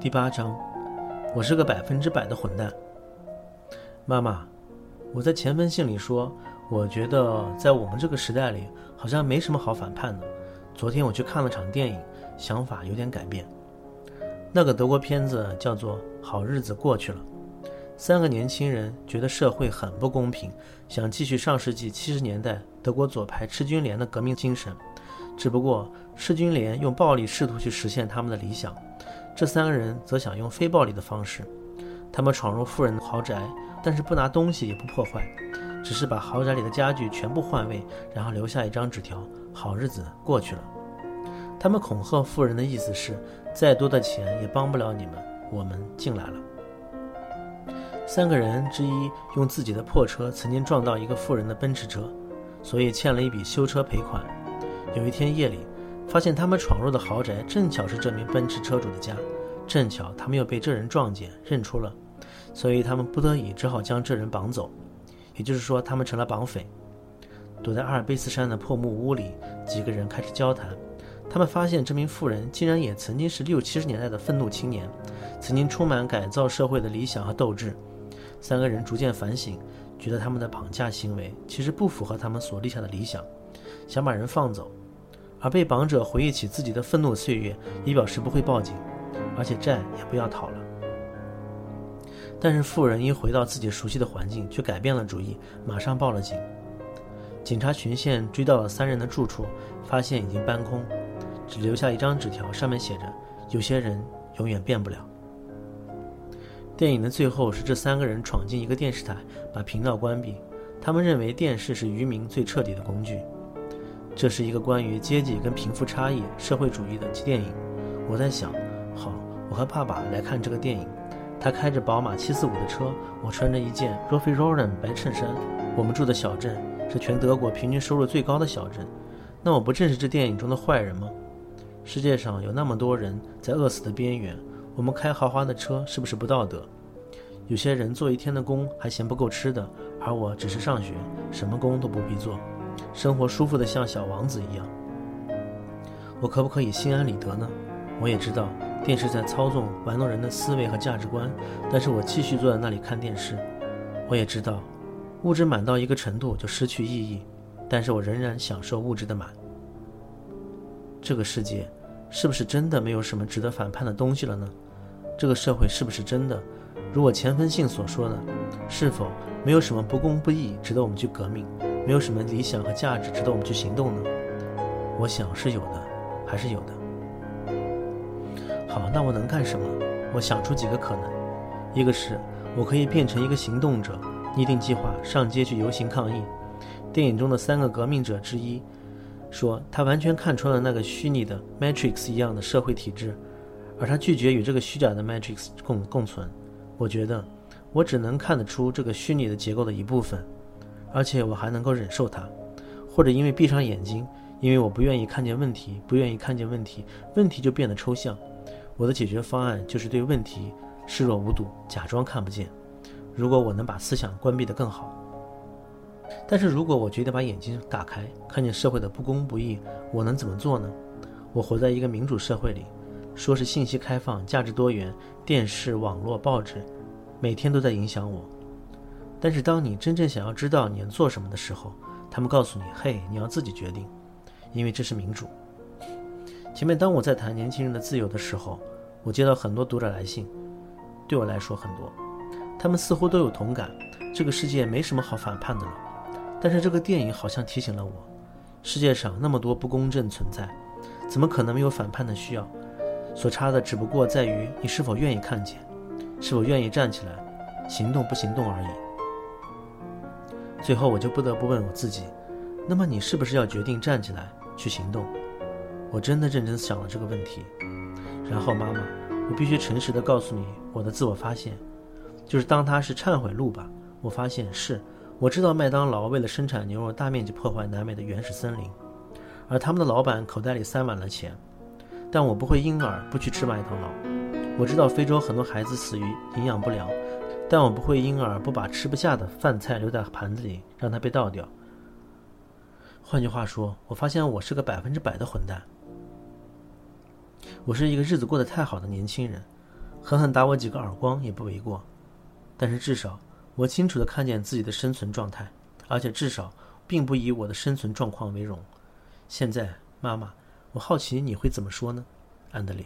第八章，我是个百分之百的混蛋。妈妈，我在前封信里说，我觉得在我们这个时代里，好像没什么好反叛的。昨天我去看了场电影，想法有点改变。那个德国片子叫做《好日子过去了》，三个年轻人觉得社会很不公平，想继续上世纪七十年代德国左派赤军联的革命精神，只不过赤军联用暴力试图去实现他们的理想。这三个人则想用非暴力的方式，他们闯入富人的豪宅，但是不拿东西也不破坏，只是把豪宅里的家具全部换位，然后留下一张纸条：“好日子过去了。”他们恐吓富人的意思是，再多的钱也帮不了你们，我们进来了。三个人之一用自己的破车曾经撞到一个富人的奔驰车，所以欠了一笔修车赔款。有一天夜里。发现他们闯入的豪宅正巧是这名奔驰车主的家，正巧他们又被这人撞见认出了，所以他们不得已只好将这人绑走，也就是说他们成了绑匪。躲在阿尔卑斯山的破木屋里，几个人开始交谈。他们发现这名妇人竟然也曾经是六七十年代的愤怒青年，曾经充满改造社会的理想和斗志。三个人逐渐反省，觉得他们的绑架行为其实不符合他们所立下的理想，想把人放走。而被绑者回忆起自己的愤怒岁月，也表示不会报警，而且债也不要讨了。但是富人一回到自己熟悉的环境，却改变了主意，马上报了警。警察巡线追到了三人的住处，发现已经搬空，只留下一张纸条，上面写着：“有些人永远变不了。”电影的最后是这三个人闯进一个电视台，把频道关闭。他们认为电视是愚民最彻底的工具。这是一个关于阶级跟贫富差异、社会主义的电影。我在想，好，我和爸爸来看这个电影。他开着宝马七四五的车，我穿着一件 Ralph Lauren 白衬衫。我们住的小镇是全德国平均收入最高的小镇。那我不正是这电影中的坏人吗？世界上有那么多人在饿死的边缘，我们开豪华的车是不是不道德？有些人做一天的工还嫌不够吃的，而我只是上学，什么工都不必做。生活舒服的像小王子一样，我可不可以心安理得呢？我也知道电视在操纵、玩弄人的思维和价值观，但是我继续坐在那里看电视。我也知道，物质满到一个程度就失去意义，但是我仍然享受物质的满。这个世界是不是真的没有什么值得反叛的东西了呢？这个社会是不是真的，如我钱分信所说的，是否没有什么不公不义值得我们去革命？没有什么理想和价值值得我们去行动呢？我想是有的，还是有的。好，那我能干什么？我想出几个可能：一个是我可以变成一个行动者，拟定计划，上街去游行抗议。电影中的三个革命者之一说，他完全看穿了那个虚拟的 Matrix 一样的社会体制，而他拒绝与这个虚假的 Matrix 共共存。我觉得，我只能看得出这个虚拟的结构的一部分。而且我还能够忍受它，或者因为闭上眼睛，因为我不愿意看见问题，不愿意看见问题，问题就变得抽象。我的解决方案就是对问题视若无睹，假装看不见。如果我能把思想关闭得更好，但是如果我决定把眼睛打开，看见社会的不公不义，我能怎么做呢？我活在一个民主社会里，说是信息开放、价值多元，电视、网络、报纸，每天都在影响我。但是，当你真正想要知道你要做什么的时候，他们告诉你：“嘿，你要自己决定，因为这是民主。”前面当我在谈年轻人的自由的时候，我接到很多读者来信，对我来说很多，他们似乎都有同感。这个世界没什么好反叛的了，但是这个电影好像提醒了我：世界上那么多不公正存在，怎么可能没有反叛的需要？所差的只不过在于你是否愿意看见，是否愿意站起来，行动不行动而已。最后，我就不得不问我自己：那么你是不是要决定站起来去行动？我真的认真想了这个问题。然后，妈妈，我必须诚实的告诉你我的自我发现，就是当它是忏悔录吧。我发现是，我知道麦当劳为了生产牛肉大面积破坏南美的原始森林，而他们的老板口袋里塞满了钱。但我不会因而不去吃麦当劳。我知道非洲很多孩子死于营养不良。但我不会因而不把吃不下的饭菜留在盘子里，让它被倒掉。换句话说，我发现我是个百分之百的混蛋。我是一个日子过得太好的年轻人，狠狠打我几个耳光也不为过。但是至少我清楚地看见自己的生存状态，而且至少并不以我的生存状况为荣。现在，妈妈，我好奇你会怎么说呢，安德烈？